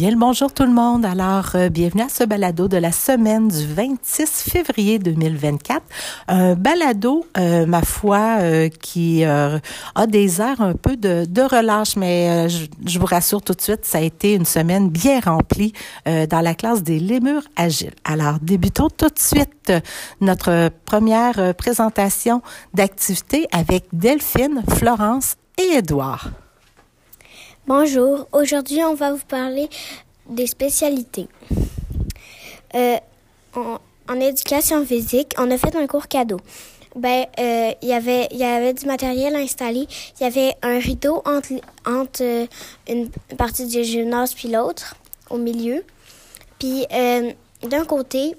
Bien le bonjour tout le monde. Alors, euh, bienvenue à ce balado de la semaine du 26 février 2024. Un balado, euh, ma foi, euh, qui a des airs un peu de, relâche, mais je, je, vous rassure tout de suite, ça a été une semaine bien remplie dans la classe des lémures agiles. Alors, débutons tout de suite notre première présentation d'activité avec Delphine, Florence et Édouard. Bonjour, aujourd'hui on va vous parler des spécialités. Euh, en, éducation physique, on a fait un cours cadeau. Ben, euh, il y avait du matériel installé. Il y avait un rideau entre, euh, une partie du gymnase puis l'autre, au milieu. Puis d'un côté,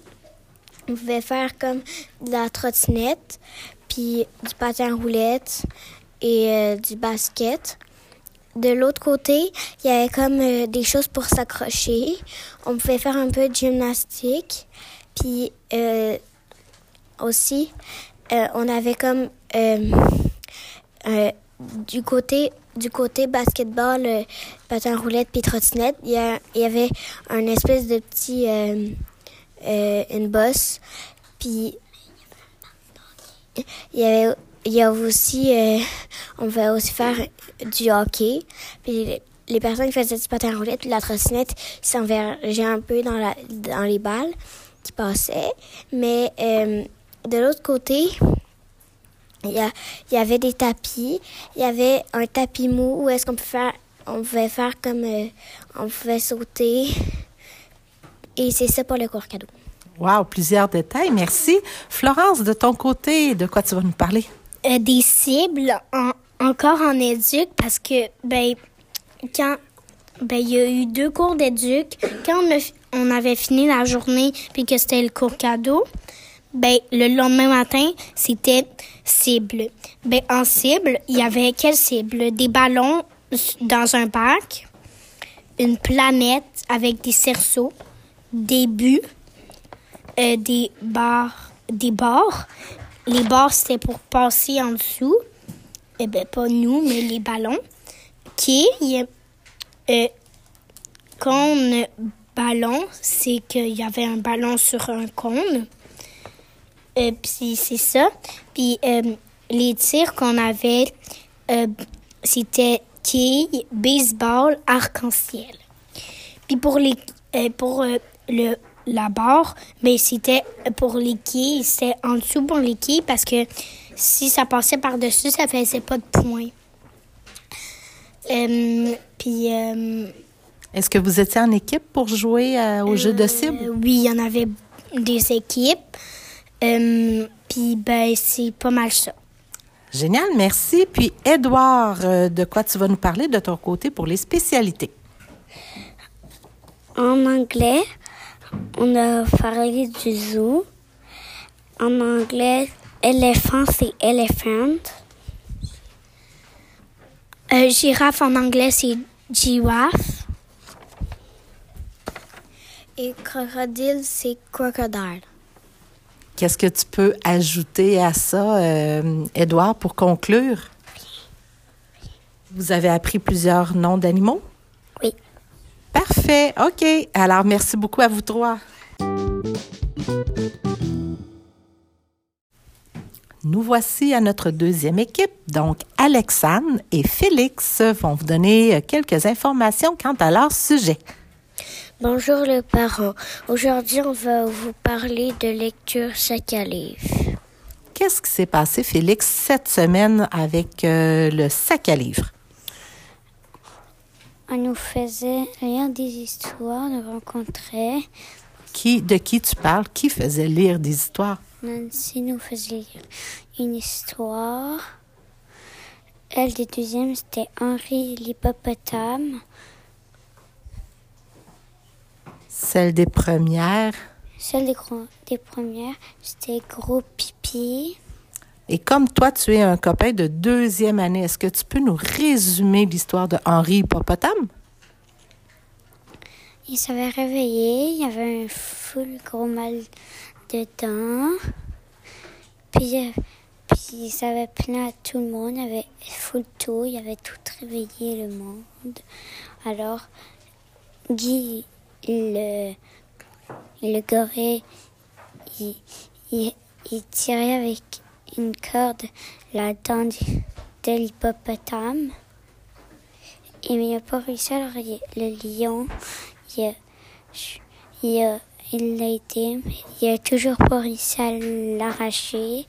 on pouvait faire comme de la trottinette, puis du patin roulette et du basket de l'autre côté, il y avait comme euh, des choses pour s'accrocher. On pouvait faire un peu de gymnastique. Puis euh, aussi, euh, on avait comme du côté du côté basketball, patin roulette puis trottinette, il y, y, avait un espèce de petit une bosse. Puis il y avait il y a aussi, euh, on va aussi faire du hockey. Puis les, personnes qui faisaient du patin roulette, la trottinette, s'envergeaient un peu dans, la, dans les balles qui passaient. Mais euh, de l'autre côté, il y, a, il y avait des tapis. Il y avait un tapis mou où est-ce qu'on pouvait faire, on pouvait faire comme, euh, on pouvait sauter. Et c'est ça pour le cours cadeau. Wow, plusieurs détails. Merci. Florence, de ton côté, de quoi tu vas nous parler? Euh, des cibles encore en éduc parce que ben quand ben il y a eu deux cours d'éduc quand on, avait fini la journée puis que c'était le cours cadeau ben le lendemain matin c'était cible. Ben en cible il y avait quelle cible? Des ballons dans un parc une planète avec des cerceaux des buts euh, des barres des bords les barres, c'était pour passer en dessous. Eh bien, pas nous, mais les ballons. Qui euh, cône ballon, c'est qu'il y avait un ballon sur un cône. Euh, puis c'est ça. Puis euh, les tirs qu'on avait, c'était quilles, baseball, arc-en-ciel. Puis pour les pour le la barre, mais c'était pour les quilles, c'était en dessous pour les quilles parce que si ça passait par-dessus, ça faisait pas de points. Euh, puis. Euh, Est-ce que vous étiez en équipe pour jouer euh, au jeu de cible? Oui, il y en avait des équipes. puis, ben, c'est pas mal ça. Génial, merci. Puis, Edouard, de quoi tu vas nous parler de ton côté pour les spécialités? En anglais, on a parlé du zoo. En anglais, éléphant, c'est elephant. Euh, girafe en anglais, c'est giraffe. Et crocodile, c'est crocodile. Qu'est-ce que tu peux ajouter à ça, euh, Edouard, pour conclure? Vous avez appris plusieurs noms d'animaux? Parfait. OK. Alors, merci beaucoup à vous trois. Nous voici à notre deuxième équipe. Donc, Alexandre et Félix vont vous donner quelques informations quant à leur sujet. Bonjour les parents. Aujourd'hui, on va vous parler de lecture sac à livre. Qu'est-ce qui s'est passé, Félix, cette semaine avec euh, le sac à livre? On nous faisait lire des histoires, nous rencontrait. Qui, de qui tu parles? Qui faisait lire des histoires? Nancy nous faisait lire une histoire. Elle des deuxièmes, c'était Henri l'hippopotame. Celle des premières? Celle des, des premières, c'était Gros Pipi. Et comme toi, tu es un copain de deuxième année, est-ce que tu peux nous résumer l'histoire de Henri Hippopotame? Il s'avait réveillé, il y avait un full gros mal de dents. Puis, euh, puis il s'avait plaint à tout le monde, il avait full tout, il avait tout réveillé le monde. Alors, Guy, le, le gorille, il, il, il tirait avec une corde la dent de l'hippopotame. Il pas réussi. Alors il- le lion, il a, il a, été, il a toujours pas réussi l'arracher.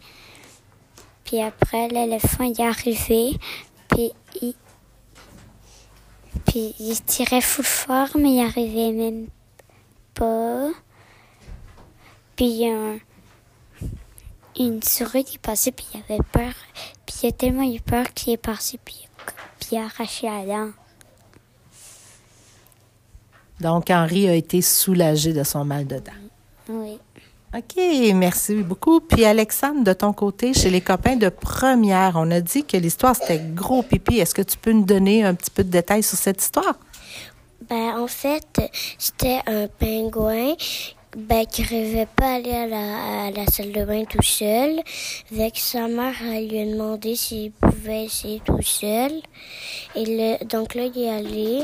Puis après, l'éléphant il est arrivé, puis il, puis il tirait full fort, mais il arrivait même pas. Puis il y a un- une souris qui passait, puis il avait peur. Puis il a tellement eu peur qu'il est parti, puis, puis il a arraché la dent. Donc, Henri a été soulagé de son mal de dents. Oui. OK, merci beaucoup. Puis Alexandre, de ton côté, chez les copains de première, on a dit que l'histoire c'était gros pipi. Est-ce que tu peux nous donner un petit peu de détails sur cette histoire? Ben, en fait, c'était un pingouin ben, qui rêvait pas aller à la, salle de bain tout seul. Avec sa mère, elle lui a demandé s'il pouvait essayer tout seul. Et donc là, il est allé.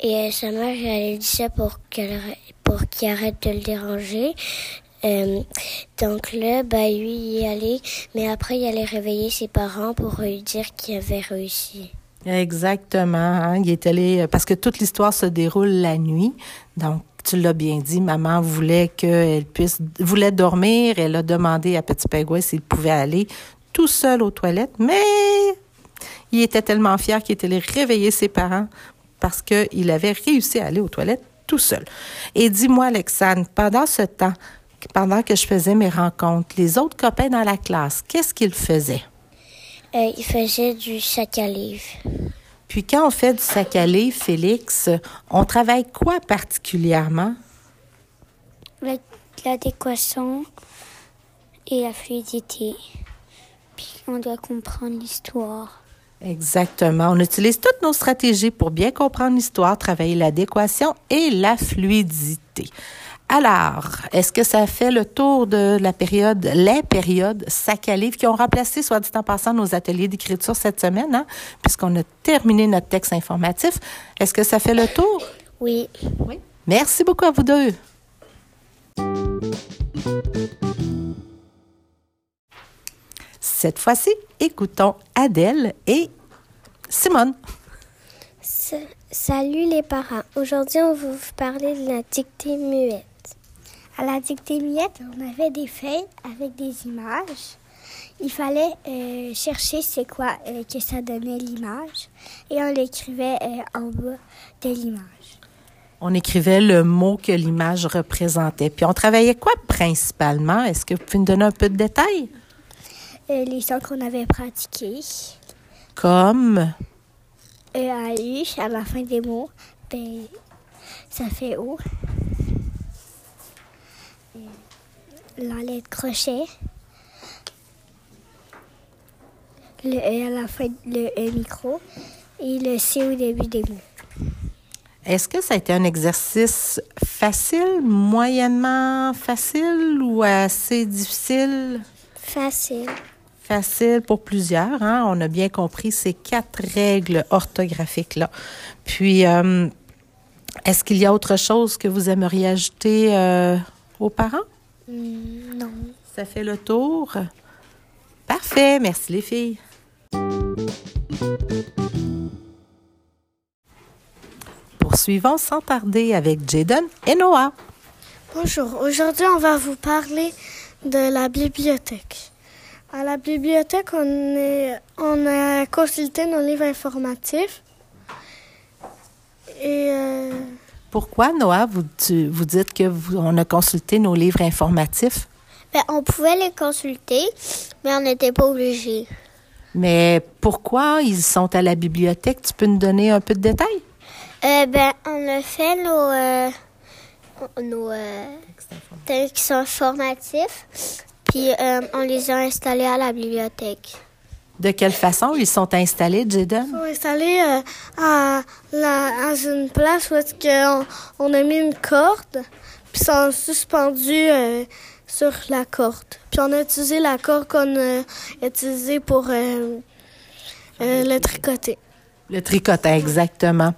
Et euh, sa mère, elle a dit ça pour qu'elle pour qu'il arrête de le déranger. Euh, donc là, ben, lui, il est allé. Mais après, il allait réveiller ses parents pour lui dire qu'il avait réussi. Exactement. hein, Il est allé parce que toute l'histoire se déroule la nuit. Donc, tu l'as bien dit, maman voulait qu'elle puisse voulait dormir. Elle a demandé à Petit Pingouin s'il pouvait aller tout seul aux toilettes, mais il était tellement fier qu'il était allé réveiller ses parents parce qu'il avait réussi à aller aux toilettes tout seul. Et dis-moi, Alexandre, pendant ce temps, pendant que je faisais mes rencontres, les autres copains dans la classe, qu'est-ce qu'ils faisaient? Euh, il faisait du sac à. Puis quand on fait du sac à livre, Félix, on travaille quoi particulièrement? La- L'adéquation et la fluidité. Puis on doit comprendre l'histoire. Exactement. On utilise toutes nos stratégies pour bien comprendre l'histoire, travailler l'adéquation et la fluidité. Alors, est-ce que ça fait le tour de la période, les périodes sac à livre qui ont remplacé, soit dit en passant, nos ateliers d'écriture cette semaine, hein, puisqu'on a terminé notre texte informatif? Est-ce que ça fait le tour? Oui. Merci beaucoup à vous deux. Cette fois-ci, écoutons Adèle et Simone. Sa- Salut les parents. Aujourd'hui, on va vous parler de la dictée muette. À la dictée muette, on avait des feuilles avec des images. Il fallait euh, chercher c'est quoi euh, que ça donnait l'image et on l'écrivait euh, en bas de l'image. On écrivait le mot que l'image représentait. Puis on travaillait quoi principalement? Est-ce que vous pouvez nous donner un peu de détails? Les sons qu'on avait pratiqués, Comme, E A U à la fin des mots, ben, ça fait O. Euh, La lettre crochet. Le E à la fin, le E micro. Et le C au début des mots. est-ce que ça a été un exercice facile, moyennement facile ou assez difficile? Facile. Facile pour plusieurs. Hein? On a bien compris ces quatre règles orthographiques-là. Puis, euh, est-ce qu'il y a autre chose que vous aimeriez ajouter euh, aux parents? Hmm, non. Ça fait le tour. Parfait. Merci les filles. Poursuivons sans tarder avec Jaden et Noah. Bonjour, aujourd'hui on va vous parler de la bibliothèque. À la bibliothèque, on, est, on a consulté nos livres informatifs. Et euh, Pourquoi, Noah, vous, tu- vous dites que vous, on a consulté nos livres informatifs, Ben, on pouvait les consulter, mais on n'était pas obligé. mais pourquoi ils sont à la bibliothèque? Tu peux nous donner un peu de détails? Euh, ben, on a fait nos, euh, nos euh, textes informatifs, puis euh, on les a installés à la bibliothèque. De quelle façon ils sont installés, Jaden? ils sont installés euh, à, la, à une place où est-ce qu'on on a mis une corde, puis ils sont suspendus euh, sur la corde. Puis on a utilisé la corde qu'on a utilisée pour euh, le tricoter. Le tricotage, exactement.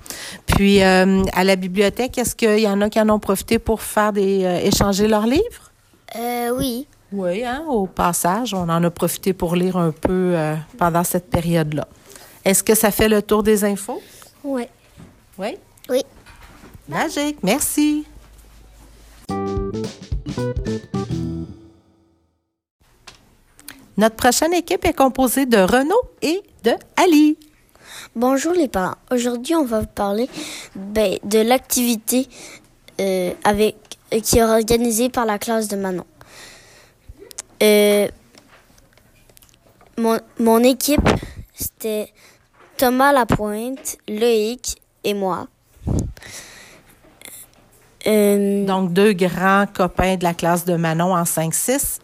Puis à la bibliothèque, est-ce qu'il y en a qui en ont profité pour faire des échanger leurs livres? Euh, oui. Oui, hein, au passage, on en a profité pour lire un peu euh, pendant cette période-là. Est-ce que ça fait le tour des infos? Oui. Oui? Oui. Magique, merci. Notre prochaine équipe est composée de Renaud et de Ali. Bonjour les parents. Aujourd'hui, on va vous parler ben, de l'activité euh, avec euh, qui est organisée par la classe de Manon. Euh, mon, mon équipe, c'était Thomas Lapointe, Loïc et moi. Euh, Donc, deux grands copains de la classe de Manon en 5-6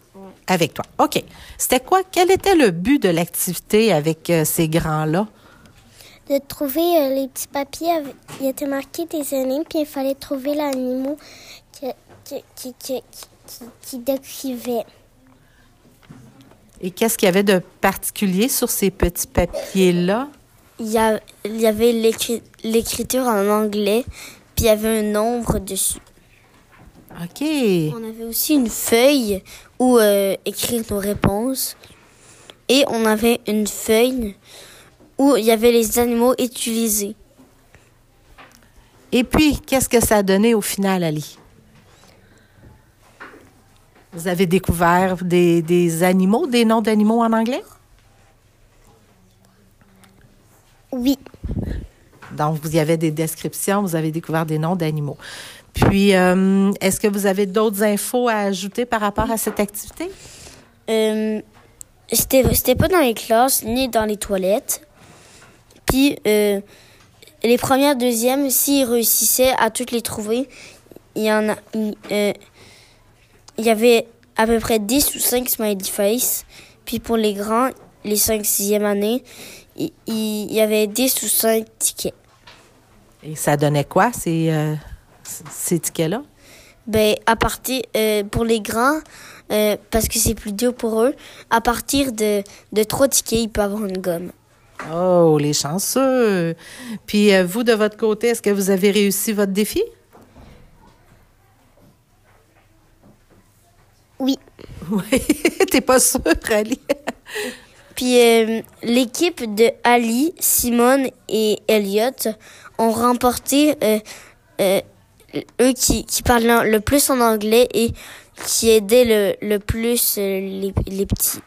avec toi. OK. C'était quoi? Quel était le but de l'activité avec euh, ces grands-là? De trouver euh, les petits papiers, avec- il était marqué des énigmes, puis il fallait trouver l'animal qui, qui, qui, qui décrivait. Et qu'est-ce qu'il y avait de particulier sur ces petits papiers-là? il y, a- il y avait l'écri- l'écriture en anglais, puis il y avait un nombre dessus. OK. On avait aussi une feuille où euh, écrire nos réponses. Et on avait une feuille où il y avait les animaux utilisés. Et puis, qu'est-ce que ça a donné au final, Ali? Vous avez découvert des, des animaux, des noms d'animaux en anglais? Oui. Donc, vous y avez des descriptions, vous avez découvert des noms d'animaux. Puis, euh, est-ce que vous avez d'autres infos à ajouter par rapport à cette activité? Euh, c'était, c'était pas dans les classes ni dans les toilettes. Puis euh, les premières, deuxièmes, s'ils réussissaient à toutes les trouver, il y en a, euh, il y avait à peu près 10 ou 5 smiley face. Puis pour les grands, les 5 sixième années, il, il y avait 10 ou 5 tickets. Et ça donnait quoi, ces, euh, ces tickets-là? Ben, à partir, euh, pour les grands, euh, parce que c'est plus dur pour eux, à partir de, de 3 tickets, ils peuvent avoir une gomme. Oh, les chanceux! Puis, euh, vous, de votre côté, est-ce que vous avez réussi votre défi? Oui. Oui, t'es pas sûre, Ali? Puis euh, l'équipe de Ali, Simone et Elliot ont remporté euh, euh, eux qui, qui parlent le plus en anglais et qui aidaient le, le plus les, les petits.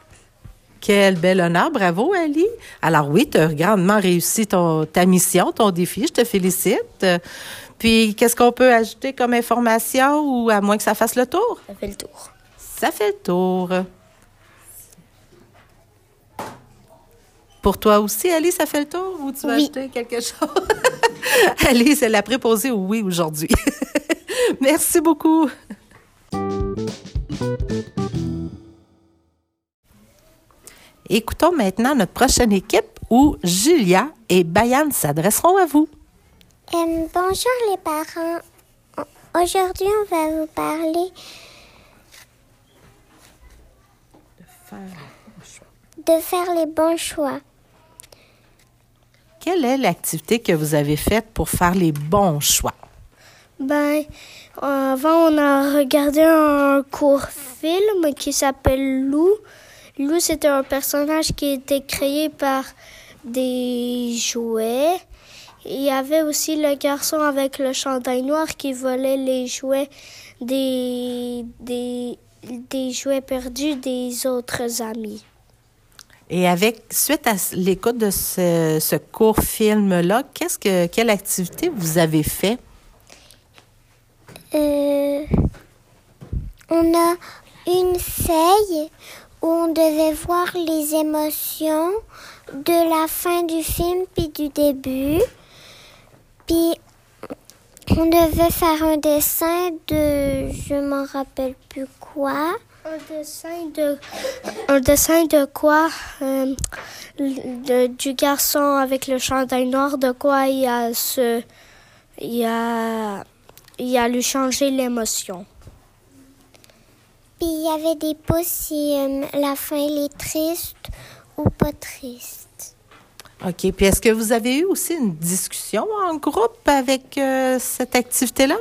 Quel bel honneur, bravo Ali. Alors oui, tu as grandement réussi ton, ta mission, ton défi, je te félicite. Puis qu'est-ce qu'on peut ajouter comme information ou à moins que ça fasse le tour? Ça fait le tour. Ça fait le tour. Pour toi aussi, Ali, ça fait le tour ou tu veux Oui. ajouter quelque chose? Ali, c'est la préposée au oui aujourd'hui. Merci beaucoup. Écoutons maintenant notre prochaine équipe où Julia et Bayan s'adresseront à vous. Euh, bonjour les parents. Aujourd'hui, on va vous parler de faire les bons choix. Quelle est l'activité que vous avez faite pour faire les bons choix? Ben, avant, on a regardé un court film qui s'appelle Lou. Lou, c'était un personnage qui était créé par des jouets. Il y avait aussi le garçon avec le chandail noir qui volait les jouets des, des, des jouets perdus des autres amis. Et avec, suite à l'écoute de ce, ce court film-là, qu'est-ce que, quelle activité vous avez fait? Euh, on a une feuille où on devait voir les émotions de la fin du film puis du début. Puis on devait faire un dessin de je m'en rappelle plus quoi. Un dessin de, un dessin de quoi euh, de- Du garçon avec le chandail noir, de quoi il a se, il a, il a lui changé l'émotion. Puis il y avait des pouces si euh, la fin elle est triste ou pas triste. OK. Puis est-ce que vous avez eu aussi une discussion en groupe avec euh, cette activité-là?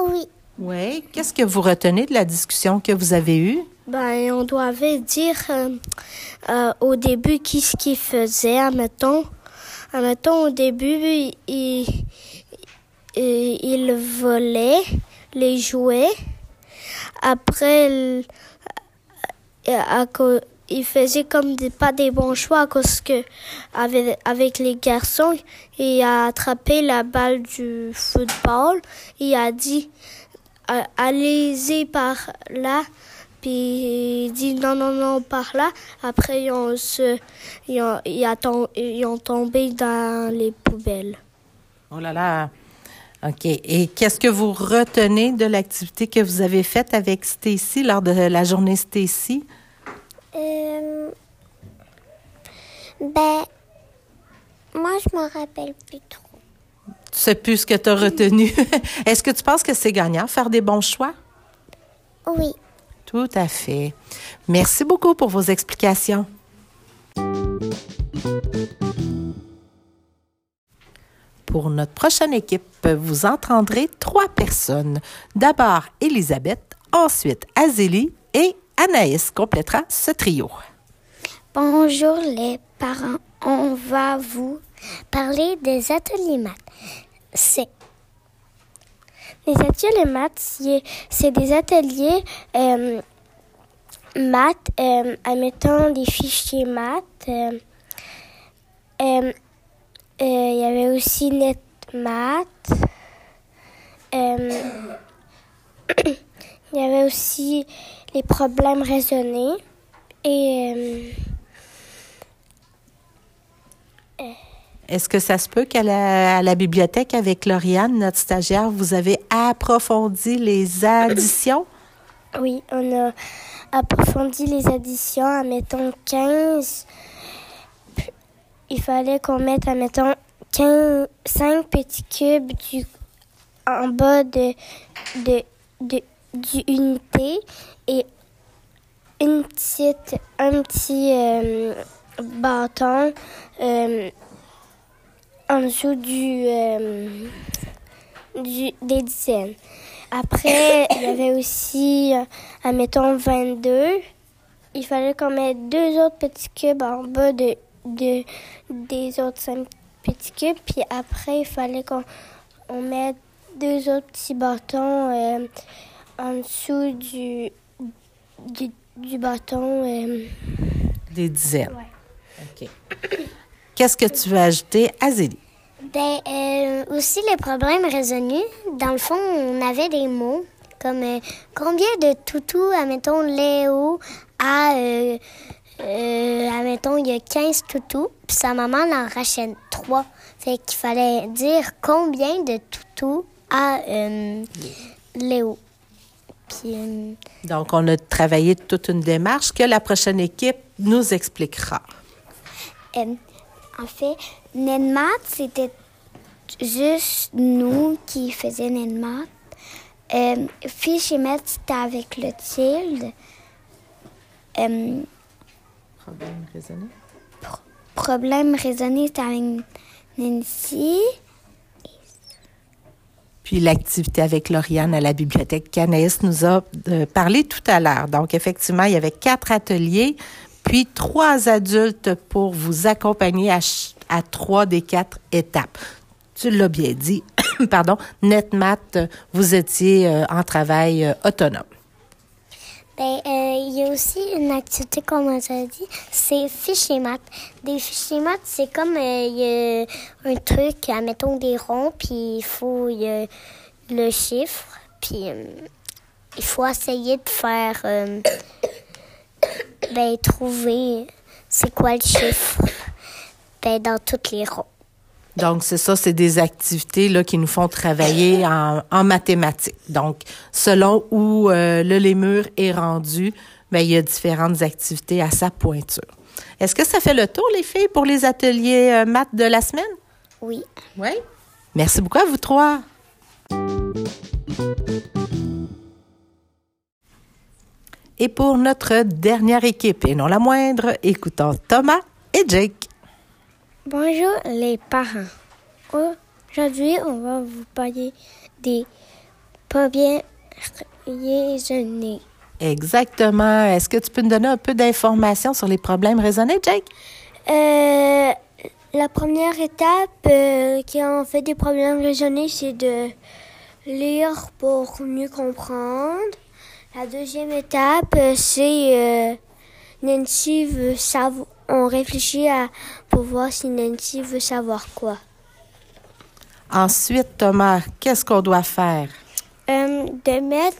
Oui. Oui. Qu'est-ce que vous retenez de la discussion que vous avez eue? Ben, on doit dire euh, euh, au début qui ce qu'il faisait, admettons. Admettons, au début, il, il, il volait les jouets. Après, il, à, il faisait comme des, pas des bons choix cause que avec, les garçons, il a attrapé la balle du football. Il a dit allez-y par là. Puis il dit non, non, non, par là. Après, ils ils ont, ils ont tombé dans les poubelles. Oh là là! OK. Et qu'est-ce que vous retenez de l'activité que vous avez faite avec Stacy lors de la journée Stacy? Euh, ben, moi, je me rappelle plus trop. Tu sais plus ce que tu as retenu. Est-ce que tu penses que c'est gagnant, faire des bons choix? Oui. Tout à fait. Merci beaucoup pour vos explications. Pour notre prochaine équipe, vous entendrez trois personnes. D'abord Elisabeth, ensuite Azélie et Anaïs complétera ce trio. Bonjour les parents, on va vous parler des ateliers maths. C'est les ateliers maths, c'est des ateliers euh, maths, euh, admettons des fichiers maths. Euh, euh, il y avait aussi net maths. Il y avait aussi les problèmes raisonnés et est-ce que ça se peut qu'à la, bibliothèque avec Lauriane, notre stagiaire, vous avez approfondi les additions? Oui, on a approfondi les additions, admettons 15. Il fallait qu'on mette, admettons, 15, 5 petits cubes en bas de, de, d'unité et une petite, un petit euh, bâton euh, en dessous du, euh, du, des dizaines. Après, il y avait aussi, admettons, 22. Il fallait qu'on mette deux autres petits cubes en bas de, de, des autres cinq petits cubes. Puis après, il fallait qu'on on mette deux autres petits bâtons en dessous du, du, du bâton. Euh, Des dizaines. OK. Qu'est-ce que tu veux ajouter, Azélie? Ben, euh, aussi les problèmes résolus. Dans le fond, on avait des mots comme euh, combien de toutous, admettons, Léo a, euh, admettons, il y a 15 toutous, puis sa maman en rachète 3. Fait qu'il fallait dire combien de toutous a Léo. Euh, Donc, on a travaillé toute une démarche que la prochaine équipe nous expliquera. Euh, en fait, NetMath, c'était juste nous qui faisions NetMath. Euh, fiche et maths, c'était avec le tilde. Euh, problème raisonné? problème raisonné, c'était avec Nancy. Puis l'activité avec Lauriane à la bibliothèque qu'Anaïs nous a euh, parlé tout à l'heure. Donc, effectivement, il y avait quatre ateliers, puis trois adultes pour vous accompagner à, trois des quatre étapes. Tu l'as bien dit, pardon, NetMath, vous étiez euh, en travail euh, autonome. Ben, il y a aussi une activité, comme on a dit, c'est fichier maths. Des fichiers maths, c'est comme y a un truc, mettons des ronds, puis il faut le chiffre, puis il faut essayer de faire, ben, trouver c'est quoi le chiffre? Ben, dans toutes les ronds. Donc, c'est ça, c'est des activités là, qui nous font travailler en, en mathématiques. Donc, selon où euh, le lémur est rendu, bien, il y a différentes activités à sa pointure. Est-ce que ça fait le tour, les filles, pour les ateliers euh, maths de la semaine? Oui. Oui. Merci beaucoup à vous trois. Et pour notre dernière équipe, et non la moindre, écoutons Thomas et Jake. Bonjour les parents. Aujourd'hui, on va vous parler des bien raisonnés. Exactement. Est-ce que tu peux nous donner un peu d'informations sur les problèmes raisonnés, Jake? Euh, la première étape euh, qui en fait des problèmes raisonnés, c'est de lire pour mieux comprendre. La deuxième étape, euh, c'est euh, Nancy veut savoir. On réfléchit à pour voir si Nancy veut savoir quoi. Ensuite, Thomas, qu'est-ce qu'on doit faire? Euh, de mettre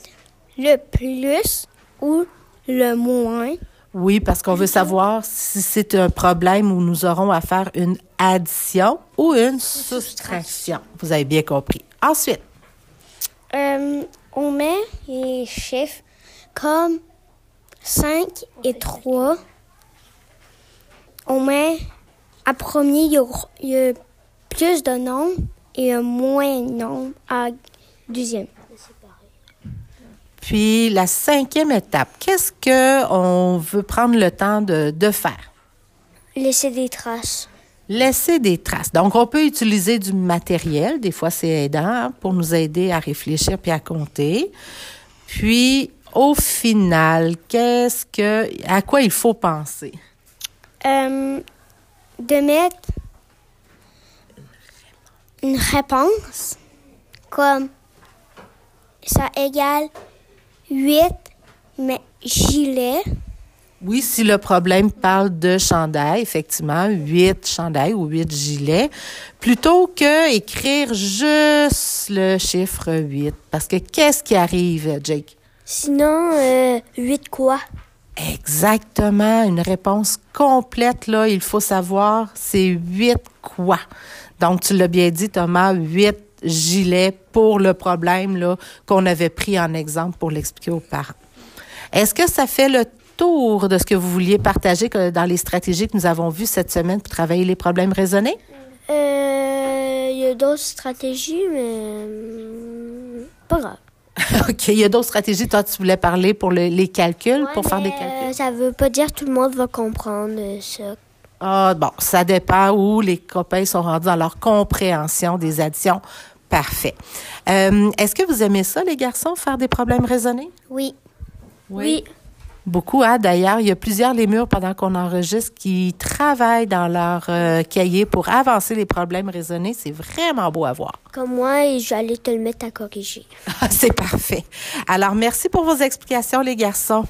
le plus ou le moins. Oui, parce qu'on veut savoir si c'est un problème où nous aurons à faire une addition ou une soustraction. Vous avez bien compris. Ensuite, Euh, on met les chiffres comme 5 et 3. On met à premier, il y a, plus de nombres et un moins de nombres à deuxième. puis la cinquième étape, qu'est-ce que on veut prendre le temps de, de faire? Laisser des traces. Laisser des traces. Donc, on peut utiliser du matériel. Des fois, c'est aidant hein, pour nous aider à réfléchir puis à compter. Puis, au final, qu'est-ce que, à quoi il faut penser? Euh, de mettre une réponse comme ça égale 8 mais gilet. Oui, si le problème parle de chandail, effectivement, huit chandails ou huit gilets, plutôt que écrire juste le chiffre 8. Parce que qu'est-ce qui arrive, Jake? Sinon, euh, 8 quoi? Exactement, une réponse complète, là, il faut savoir, c'est huit quoi. Donc, tu l'as bien dit, Thomas, huit gilets pour le problème, là, qu'on avait pris en exemple pour l'expliquer aux parents. Est-ce que ça fait le tour de ce que vous vouliez partager que dans les stratégies que nous avons vues cette semaine pour travailler les problèmes raisonnés? Euh, il y a d'autres stratégies, mais hum, pas grave. OK, il y a d'autres stratégies. Toi, tu voulais parler pour le- les calculs, pour faire des Mais, calculs? euh, ça veut pas dire que tout le monde va comprendre euh, ça. Ah, bon, ça dépend où les copains sont rendus dans leur compréhension des additions. Parfait. Euh, Est-ce que vous aimez ça, les garçons, faire des problèmes raisonnés? Oui. Oui. Beaucoup, hein? D'ailleurs, il y a plusieurs lémures pendant qu'on enregistre qui travaillent dans leur euh, cahier pour avancer les problèmes raisonnés. C'est vraiment beau à voir. Comme moi, et j'allais te le mettre à corriger. C'est parfait. Alors, merci pour vos explications, les garçons.